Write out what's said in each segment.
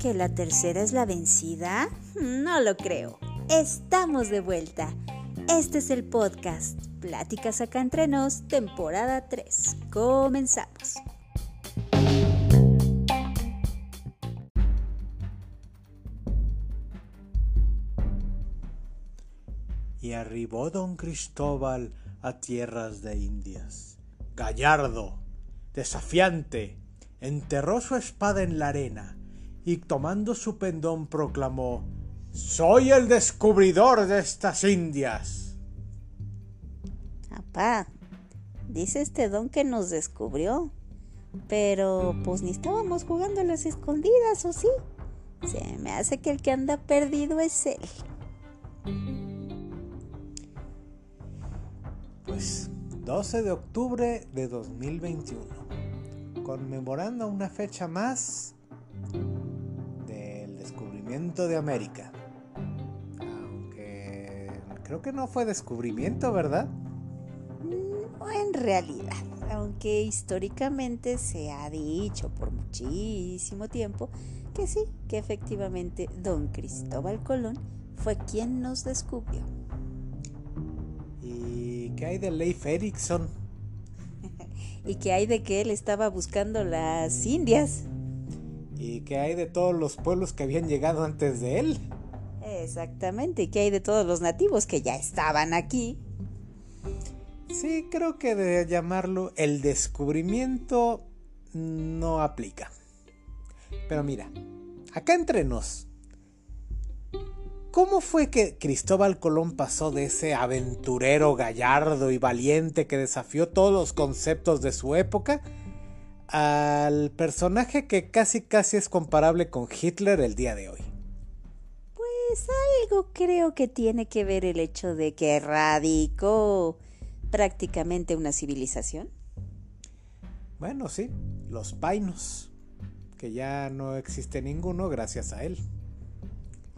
¿Que la tercera es la vencida? No lo creo. Estamos de vuelta. Este es el podcast Pláticas acá entre nos, temporada 3. Comenzamos. Y arribó don Cristóbal a tierras de Indias. Gallardo, desafiante, enterró su espada en la arena y tomando su pendón proclamó Soy el descubridor de estas Indias. Apá, dice este don que nos descubrió. Pero pues ni estábamos jugando a las escondidas, ¿o sí? Se me hace que el que anda perdido es él. Pues 12 de octubre de 2021, conmemorando una fecha más del descubrimiento de América. Aunque creo que no fue descubrimiento, ¿verdad? No en realidad, aunque históricamente se ha dicho por muchísimo tiempo que sí, que efectivamente don Cristóbal Colón fue quien nos descubrió. ¿Qué hay de Leif Erikson? ¿Y qué hay de que él estaba buscando las Indias? ¿Y qué hay de todos los pueblos que habían llegado antes de él? Exactamente, ¿y qué hay de todos los nativos que ya estaban aquí? Sí, creo que de llamarlo el descubrimiento no aplica. Pero mira, acá entre nos, ¿Cómo fue que Cristóbal Colón pasó de ese aventurero gallardo y valiente que desafió todos los conceptos de su época al personaje que casi casi es comparable con Hitler el día de hoy? Pues algo creo que tiene que ver el hecho de que erradicó prácticamente una civilización. Bueno, sí, los painos, que ya no existe ninguno gracias a él.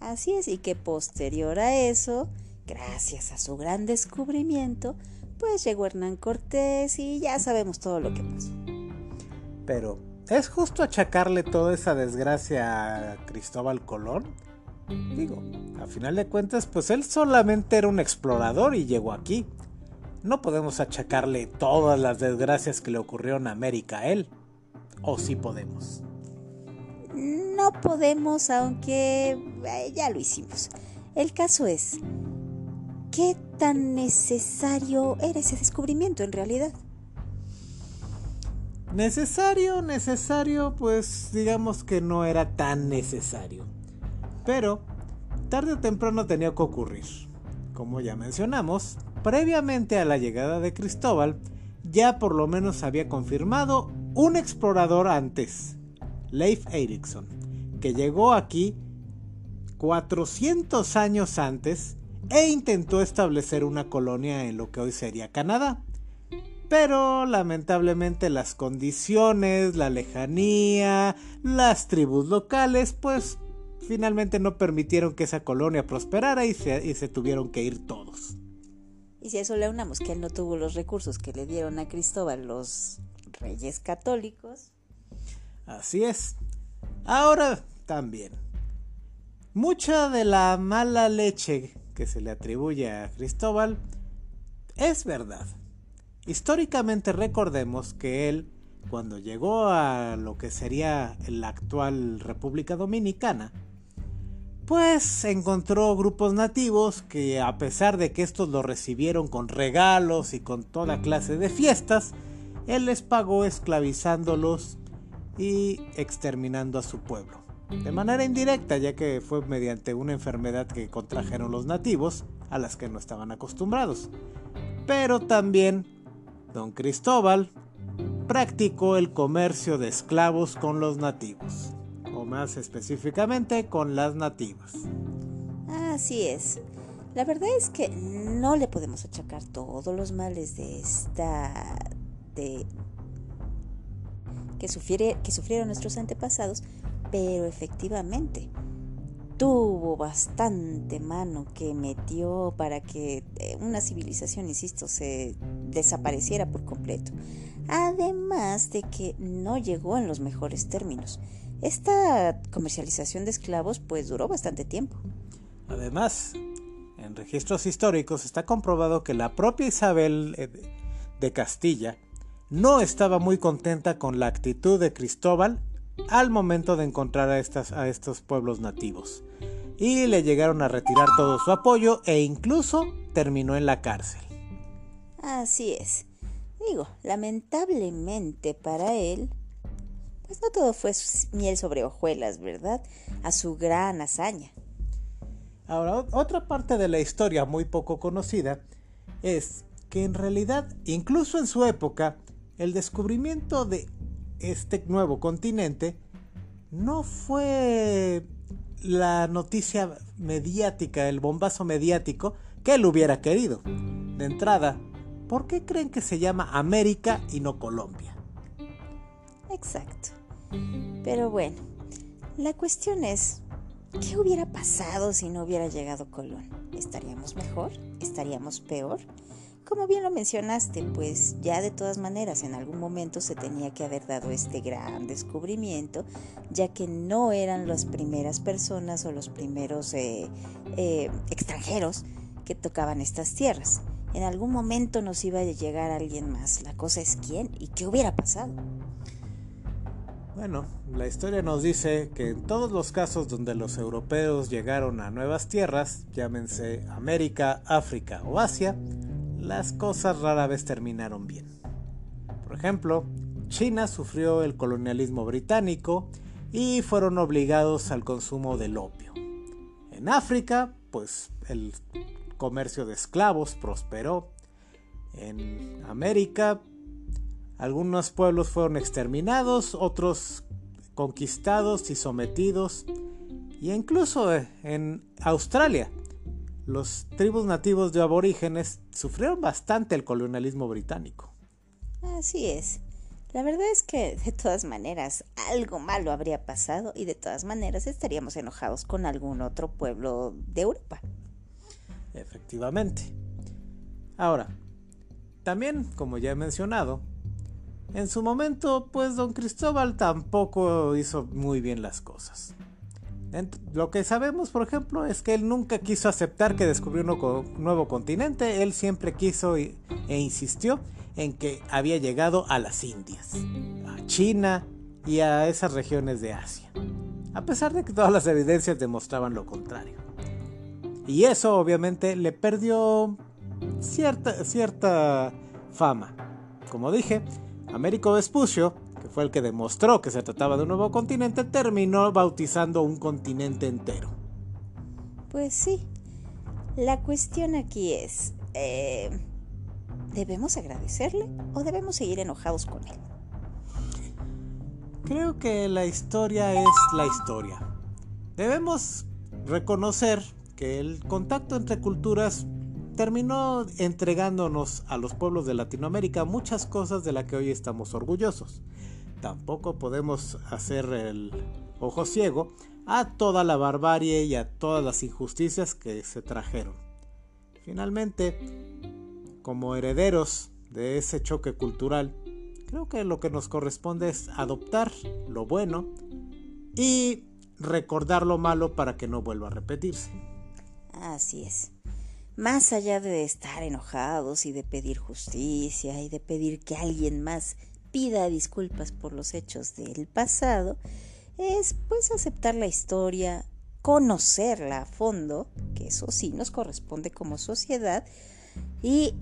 Así es, y que posterior a eso, gracias a su gran descubrimiento, pues llegó Hernán Cortés y ya sabemos todo lo que pasó. Pero, ¿es justo achacarle toda esa desgracia a Cristóbal Colón? Digo, a final de cuentas, pues él solamente era un explorador y llegó aquí. No podemos achacarle todas las desgracias que le ocurrieron a América a él. ¿O sí podemos? No podemos, aunque eh, ya lo hicimos. El caso es, ¿qué tan necesario era ese descubrimiento en realidad? Necesario, necesario, pues digamos que no era tan necesario. Pero tarde o temprano tenía que ocurrir. Como ya mencionamos, previamente a la llegada de Cristóbal, ya por lo menos había confirmado un explorador antes, Leif Erikson que llegó aquí 400 años antes e intentó establecer una colonia en lo que hoy sería Canadá. Pero lamentablemente las condiciones, la lejanía, las tribus locales, pues finalmente no permitieron que esa colonia prosperara y se, y se tuvieron que ir todos. Y si a eso le unamos que él no tuvo los recursos que le dieron a Cristóbal los reyes católicos. Así es. Ahora también. Mucha de la mala leche que se le atribuye a Cristóbal es verdad. Históricamente recordemos que él, cuando llegó a lo que sería la actual República Dominicana, pues encontró grupos nativos que a pesar de que estos lo recibieron con regalos y con toda clase de fiestas, él les pagó esclavizándolos y exterminando a su pueblo de manera indirecta, ya que fue mediante una enfermedad que contrajeron los nativos, a las que no estaban acostumbrados. Pero también don Cristóbal practicó el comercio de esclavos con los nativos, o más específicamente con las nativas. Así es. La verdad es que no le podemos achacar todos los males de esta de que, que sufrieron nuestros antepasados pero efectivamente tuvo bastante mano que metió para que eh, una civilización, insisto, se desapareciera por completo. además de que no llegó en los mejores términos. Esta comercialización de esclavos pues duró bastante tiempo. Además, en registros históricos está comprobado que la propia Isabel eh, de Castilla no estaba muy contenta con la actitud de Cristóbal al momento de encontrar a, estas, a estos pueblos nativos y le llegaron a retirar todo su apoyo e incluso terminó en la cárcel. Así es. Digo, lamentablemente para él, pues no todo fue miel sobre hojuelas, ¿verdad? A su gran hazaña. Ahora, otra parte de la historia muy poco conocida es que en realidad, incluso en su época, el descubrimiento de este nuevo continente no fue la noticia mediática, el bombazo mediático que él hubiera querido. De entrada, ¿por qué creen que se llama América y no Colombia? Exacto. Pero bueno, la cuestión es, ¿qué hubiera pasado si no hubiera llegado Colón? ¿Estaríamos mejor? ¿Estaríamos peor? Como bien lo mencionaste, pues ya de todas maneras en algún momento se tenía que haber dado este gran descubrimiento, ya que no eran las primeras personas o los primeros eh, eh, extranjeros que tocaban estas tierras. En algún momento nos iba a llegar alguien más. La cosa es quién y qué hubiera pasado. Bueno, la historia nos dice que en todos los casos donde los europeos llegaron a nuevas tierras, llámense América, África o Asia, las cosas rara vez terminaron bien. Por ejemplo, China sufrió el colonialismo británico y fueron obligados al consumo del opio. En África, pues el comercio de esclavos prosperó. En América, algunos pueblos fueron exterminados, otros conquistados y sometidos. Y incluso en Australia, los tribus nativos de aborígenes sufrieron bastante el colonialismo británico. Así es. La verdad es que de todas maneras algo malo habría pasado y de todas maneras estaríamos enojados con algún otro pueblo de Europa. Efectivamente. Ahora, también, como ya he mencionado, en su momento, pues don Cristóbal tampoco hizo muy bien las cosas. Lo que sabemos, por ejemplo, es que él nunca quiso aceptar que descubrió un nuevo continente, él siempre quiso e insistió en que había llegado a las Indias, a China y a esas regiones de Asia, a pesar de que todas las evidencias demostraban lo contrario. Y eso obviamente le perdió cierta, cierta fama. Como dije, Américo Vespucio que fue el que demostró que se trataba de un nuevo continente, terminó bautizando un continente entero. Pues sí. La cuestión aquí es, eh, ¿debemos agradecerle o debemos seguir enojados con él? Creo que la historia es la historia. Debemos reconocer que el contacto entre culturas terminó entregándonos a los pueblos de Latinoamérica muchas cosas de las que hoy estamos orgullosos tampoco podemos hacer el ojo ciego a toda la barbarie y a todas las injusticias que se trajeron. Finalmente, como herederos de ese choque cultural, creo que lo que nos corresponde es adoptar lo bueno y recordar lo malo para que no vuelva a repetirse. Así es. Más allá de estar enojados y de pedir justicia y de pedir que alguien más pida disculpas por los hechos del pasado, es pues aceptar la historia, conocerla a fondo, que eso sí nos corresponde como sociedad, y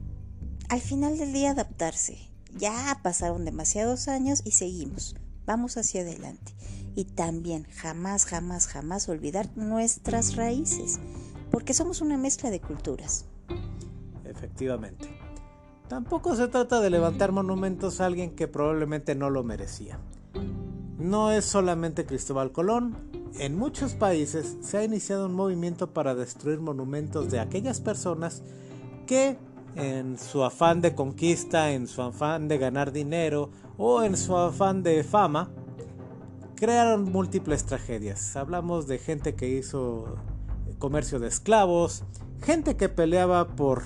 al final del día adaptarse. Ya pasaron demasiados años y seguimos, vamos hacia adelante. Y también jamás, jamás, jamás olvidar nuestras raíces, porque somos una mezcla de culturas. Efectivamente. Tampoco se trata de levantar monumentos a alguien que probablemente no lo merecía. No es solamente Cristóbal Colón, en muchos países se ha iniciado un movimiento para destruir monumentos de aquellas personas que en su afán de conquista, en su afán de ganar dinero o en su afán de fama, crearon múltiples tragedias. Hablamos de gente que hizo comercio de esclavos, gente que peleaba por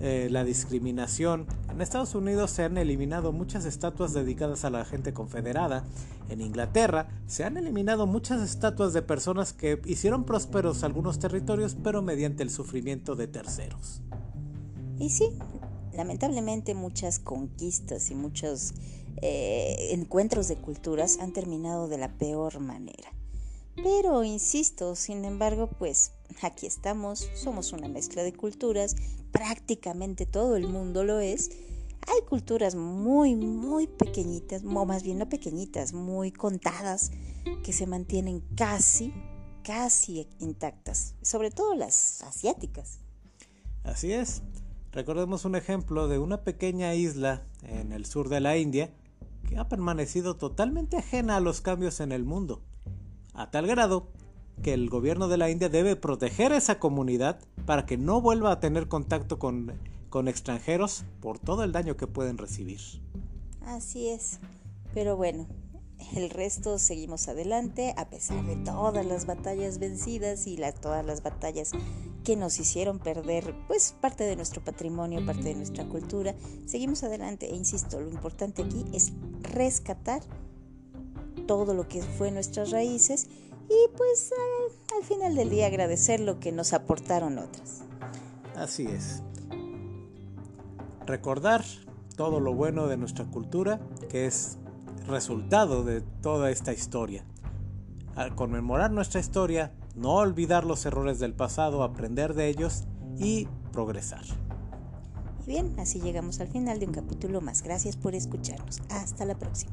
eh, la discriminación En Estados Unidos se han eliminado muchas estatuas dedicadas a la gente confederada. En Inglaterra se han eliminado muchas estatuas de personas que hicieron prósperos algunos territorios pero mediante el sufrimiento de terceros. Y sí, lamentablemente muchas conquistas y muchos eh, encuentros de culturas han terminado de la peor manera. Pero, insisto, sin embargo, pues aquí estamos, somos una mezcla de culturas, prácticamente todo el mundo lo es. Hay culturas muy, muy pequeñitas, o más bien no pequeñitas, muy contadas, que se mantienen casi, casi intactas, sobre todo las asiáticas. Así es. Recordemos un ejemplo de una pequeña isla en el sur de la India que ha permanecido totalmente ajena a los cambios en el mundo, a tal grado que el gobierno de la India debe proteger a esa comunidad para que no vuelva a tener contacto con, con extranjeros por todo el daño que pueden recibir. Así es, pero bueno, el resto seguimos adelante a pesar de todas las batallas vencidas y todas las batallas que nos hicieron perder pues parte de nuestro patrimonio, parte de nuestra cultura. Seguimos adelante e insisto, lo importante aquí es rescatar todo lo que fue nuestras raíces y pues al, al final del día agradecer lo que nos aportaron otras. Así es. Recordar todo lo bueno de nuestra cultura, que es resultado de toda esta historia. Al conmemorar nuestra historia, no olvidar los errores del pasado, aprender de ellos y progresar. Y bien, así llegamos al final de un capítulo más. Gracias por escucharnos. Hasta la próxima.